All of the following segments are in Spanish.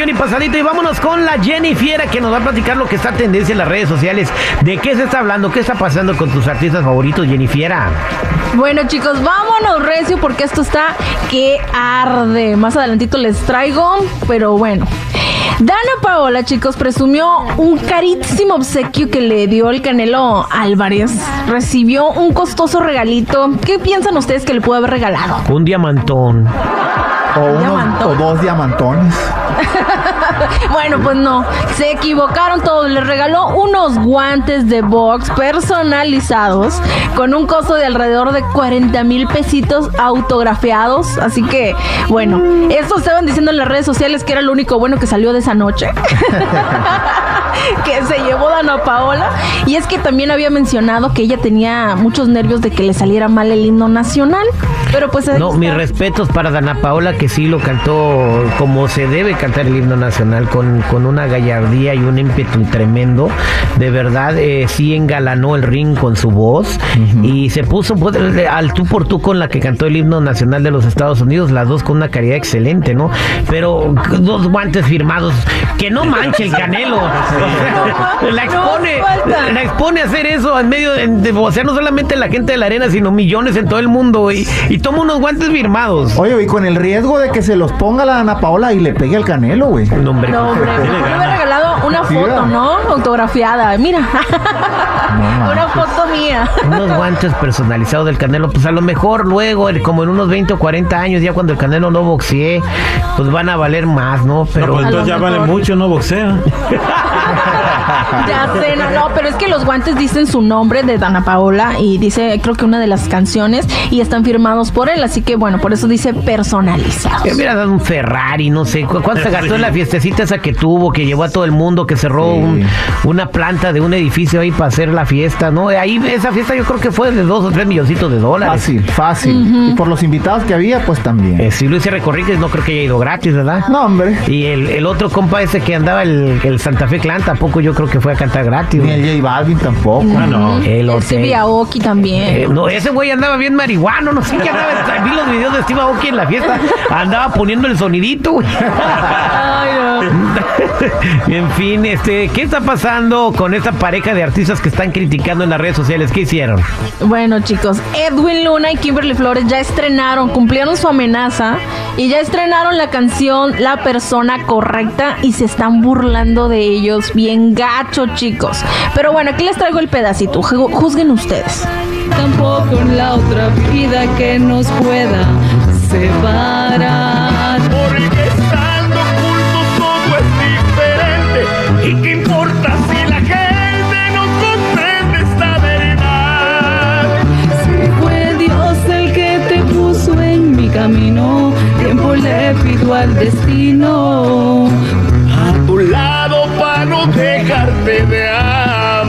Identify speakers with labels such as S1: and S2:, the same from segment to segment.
S1: Millón y pasadito y vámonos con la Jenny Fiera que nos va a platicar lo que está tendencia en las redes sociales. ¿De qué se está hablando? ¿Qué está pasando con tus artistas favoritos, Jenny Fiera?
S2: Bueno chicos, vámonos recio porque esto está que arde. Más adelantito les traigo, pero bueno. Dana Paola, chicos, presumió un carísimo obsequio que le dio el Canelo Álvarez. Recibió un costoso regalito. ¿Qué piensan ustedes que le pudo haber regalado?
S1: Un diamantón.
S3: O, unos, o dos diamantones.
S2: Bueno, pues no, se equivocaron todos. Les regaló unos guantes de box personalizados con un costo de alrededor de 40 mil pesitos autografiados. Así que, bueno, esto estaban diciendo en las redes sociales que era lo único bueno que salió de esa noche. que se llevó Dana Paola. Y es que también había mencionado que ella tenía muchos nervios de que le saliera mal el himno nacional. Pero pues
S1: No,
S2: está.
S1: mis respetos para Dana Paola que sí lo cantó como se debe cantar el himno nacional con, con una gallardía y un ímpetu tremendo. De verdad, eh, sí engalanó el ring con su voz y se puso pues, al tú por tú con la que cantó el himno nacional de los Estados Unidos, las dos con una calidad excelente, ¿no? Pero dos guantes firmados, que no manche el canelo. La expone, la expone a hacer eso en medio de, de- o sea, no solamente la gente de la arena, sino millones en todo el mundo y, y toma unos guantes firmados.
S3: Oye, y con el riesgo de que se los ponga la Ana Paola y le pegue al Canelo, güey.
S1: No, hombre,
S2: No, hombre, me hubiera regalado una foto. ¿no? Autografiada. Mira. una foto mía.
S1: unos guantes personalizados del Canelo, pues a lo mejor luego, el- como en unos 20 o 40 años, ya cuando el Canelo no boxee, pues van a valer más, ¿no? Pero
S4: No, pues entonces ya vale mucho, no boxea.
S2: Ya sé, no, no, pero es que los guantes dicen su nombre de Dana Paola y dice, creo que una de las canciones y están firmados por él, así que bueno, por eso dice personalizados.
S1: que hubiera dado un Ferrari, no sé, ¿cu- ¿cuánto se gastó en la fiestecita esa que tuvo, que llevó a todo el mundo, que cerró
S3: Sí.
S1: un- una planta de un edificio ahí para hacer la fiesta, ¿no? Ahí esa fiesta yo creo que fue de dos o tres milloncitos de dólares.
S3: Fácil, fácil. Y por los invitados que había, pues también.
S1: Eh, si Luis R. No creo que haya ido gratis, ¿verdad?
S3: No, hombre.
S1: Y el, el otro compa ese que andaba, el, el Santa Fe Clan, tampoco yo creo que fue a cantar gratis.
S3: Ni el J Balvin tampoco.
S4: Ah, no.
S1: El.
S2: Stevie Aoki también.
S1: Eh, no, ese güey andaba bien marihuano, no sé qué andaba. Vi los videos de Steve Aoki en la fiesta. Andaba poniendo el sonidito, güey. En fin, este, ¿qué está pasando con esta pareja de artistas que están criticando en las redes sociales? ¿Qué hicieron?
S2: Bueno, chicos, Edwin Luna y Kimberly Flores ya estrenaron, cumplieron su amenaza y ya estrenaron la canción La persona correcta y se están burlando de ellos bien gacho, chicos. Pero bueno, aquí les traigo el pedacito, ju- juzguen ustedes.
S5: tampoco en la otra vida que nos pueda separar. Al destino.
S6: A tu lado para no dejarte de amar.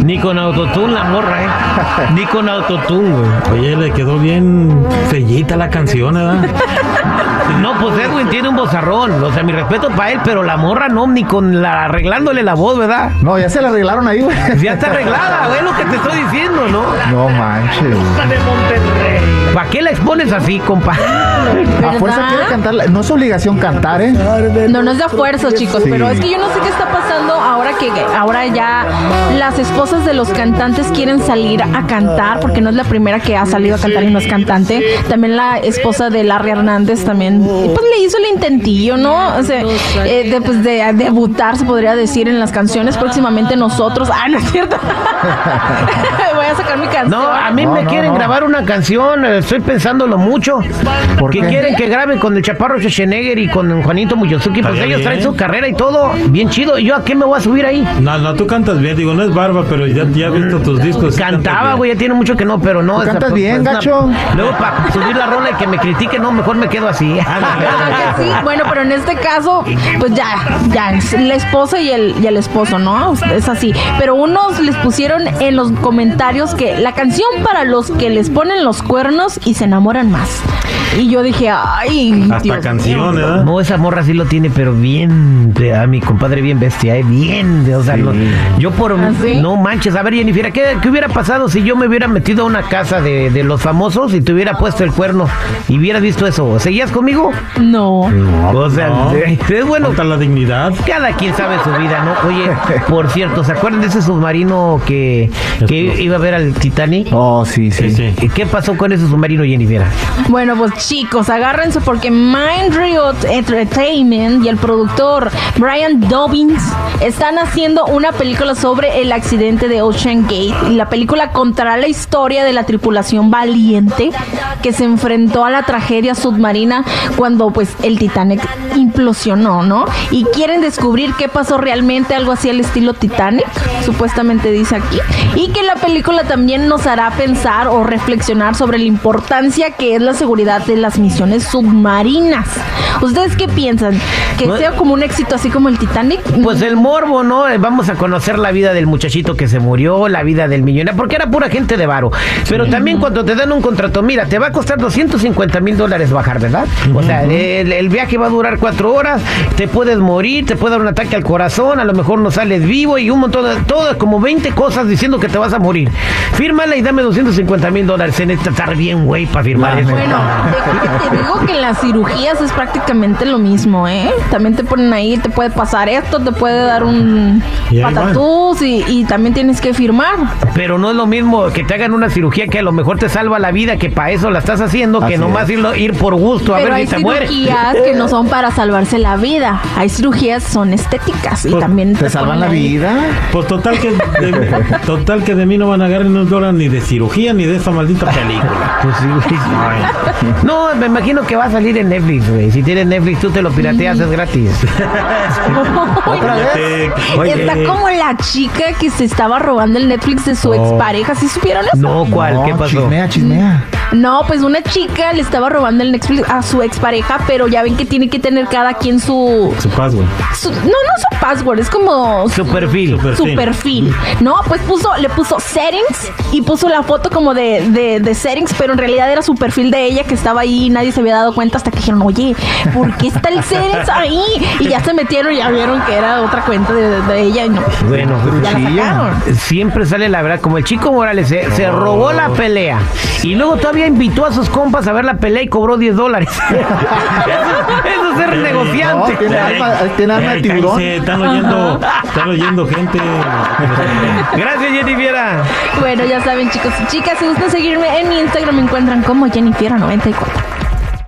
S1: Ni con autotune la morra, ¿eh? Ni con autotune, güey.
S4: Oye, le quedó bien fellita la canción, ¿verdad?
S1: No, pues Edwin tiene un bozarrón. O sea, mi respeto para él, pero la morra no, ni con la arreglándole la voz, ¿verdad?
S3: No, ya se la arreglaron ahí, güey.
S1: Ya está arreglada, güey, lo que te estoy diciendo, ¿no?
S3: No manches.
S6: de Monterrey.
S1: ¿Para qué la expones así, compa?
S3: A fuerza quiere cantar. la- No es obligación cantar, ¿eh?
S2: No, no es de fuerza, chicos,
S3: Sí.
S2: pero es que yo no sé qué está pasando ahora que ahora ya las esposas de los cantantes quieren salir a cantar, porque no es la primera que ha salido a cantar y no es cantante. También la esposa de Larry Hernández también, pues le hizo el intentillo, ¿no? O sea, eh, de, pues, de debutar, se podría decir, en las canciones. Próximamente nosotros. Ah, no es cierto. Voy a sacar mi canción.
S1: No, a mí
S3: No,
S1: me
S3: no,
S1: quieren
S3: no.
S1: grabar una canción, eh, estoy pensándolo mucho.
S3: ¿Por
S1: que
S3: qué?
S1: quieren que graben con el Chaparro Schwarzenegger y con Juanito Muyosuki. Pues ellos traen su carrera y todo bien chido. ¿Yo a qué me voy a subir ahí?
S4: No, no, tú cantas bien. Digo, no es barba, pero ya, ya he visto tus discos.
S1: Cantaba, güey, ya tiene mucho que no, pero no. Esa,
S3: cantas
S1: pues,
S3: bien,
S1: es una-
S3: gacho.
S1: Luego, para subir la rola y que me critique, no, mejor me quedo así.
S2: ¿Verdad que sí? Bueno, pero en este caso, pues ya, ya, es la esposa y el, y el esposo, ¿no? Es así. Pero unos les pusieron en los comentarios que la canción para los que les ponen los cuernos y se enamoran más. Y yo dije, ay,
S4: Hasta
S2: Dios
S4: canción,
S2: mío.
S4: ¿verdad?
S1: No, esa morra sí lo tiene, pero bien, de- a mi compadre bien bestia, eh, bien, de- o sea, no- yo por,
S2: ¿Ah, sí?
S1: no manches, a ver Jennifer, ¿qué, qué hubiera pasado si yo me hubiera metido a una casa de, de los famosos y te hubiera puesto el cuerno y hubieras visto eso? ¿Seguías conmigo?
S2: No.
S1: o sea,
S4: no.
S1: es bueno,
S4: Falta la dignidad.
S1: cada quien sabe su vida, ¿no? Oye, por cierto, ¿se acuerdan de ese submarino que, que iba a ver al Titanic?
S3: Oh, sí, sí.
S4: Sí, sí.
S1: ¿Qué pasó con ese submarino, Jennifer?
S2: Bueno, pues chicos, agárrense porque Mind Riot Entertainment y el productor Brian Dobbins están haciendo una película sobre el accidente de Ocean Gate. Y la película contará la historia de la tripulación valiente que se enfrentó a la tragedia submarina cuando pues el Titanic implosionó, ¿no? Y quieren descubrir qué pasó realmente, algo así al estilo Titanic, supuestamente dice aquí. Y que la película también nos hará pensar o reflexionar sobre la importancia que es la seguridad de las misiones submarinas. ¿Ustedes qué piensan? ¿Que sea como un éxito así como el Titanic?
S1: Pues el morbo, ¿no? Eh, Vamos a conocer la vida del muchachito que se murió, la vida del millonario, porque era pura gente de varo. Pero también cuando te dan un contrato, mira, te va a costar 250 mil dólares bajar, ¿verdad? O sea, el, el viaje va a durar cuatro horas, te puedes morir, te puede dar un ataque al corazón, a lo mejor no sales vivo y un montón de, todo, como 20 cosas diciendo que te vas a morir. Fírmala y dame 250 mil dólares. Se necesita estar bien, güey, para firmar eso.
S2: Bueno, déjame te digo que en las cirugías es prácticamente lo mismo, ¿eh? También te ponen ahí, te puede pasar esto, te puede dar un
S4: Y
S2: patatús y, y también tienes que firmar.
S1: Pero no es lo mismo que te hagan una cirugía que a lo mejor te salva la vida, que para eso la estás haciendo, que nomás irlo- ir por gusto a
S2: Pero
S1: ver
S2: hay
S1: si te mueres.
S2: cirugías que no son para salvarse la vida. Hay cirugías que son estéticas y
S4: Pues,
S2: también
S3: ¿Te salvan
S2: ponen
S3: la
S2: ahí.
S3: vida?
S4: Pues total que, de, total que de mí no van a agarrar ni un dólar ni de cirugía ni de esa maldita película.
S1: Pues sí, güey. No, me imagino que va a salir en Netflix, güey. Si tienes Netflix, tú te lo pirateas, es gratis.
S3: ¿Otra vez?
S4: Fíjate, oye,
S2: Está como la chica que se estaba robando el Netflix de su
S4: Oh.
S2: expareja. ¿Sí supieron eso?
S1: No, ¿cuál?
S3: No,
S1: ¿Qué pasó?
S3: Chismea, chismea.
S2: No, pues una chica le estaba robando el Netflix a su expareja, pero ya ven que tiene que tener cada quien su...
S4: Su password.
S2: su- no, no su password, es como
S1: Su perfil.
S4: Su perfil.
S2: perfil. No, pues puso, le puso settings y puso la foto como de, de, de settings, pero en realidad era su perfil de ella que estaba ahí y nadie se había dado cuenta hasta que dijeron, oye, ¿por qué está el settings ahí? Y ya se metieron y ya vieron que era otra cuenta de, de ella y no.
S1: Bueno,
S2: Ya la sacaron.
S1: siempre sale la verdad. Como el chico Morales se, se robó la pelea y luego todavía invitó a sus compas a ver la pelea y cobró 10 dólares. eso, eso es ser
S3: No,
S1: negociante.
S3: tiene alma, tiene alma de
S4: Eh,
S3: tiburón.
S4: cállese, están oyendo, están oyendo gente.
S1: Gracias, Jennifer.
S2: Bueno, ya saben, chicos y chicas, si gustan seguirme en mi Instagram, me encuentran como Jennifer94.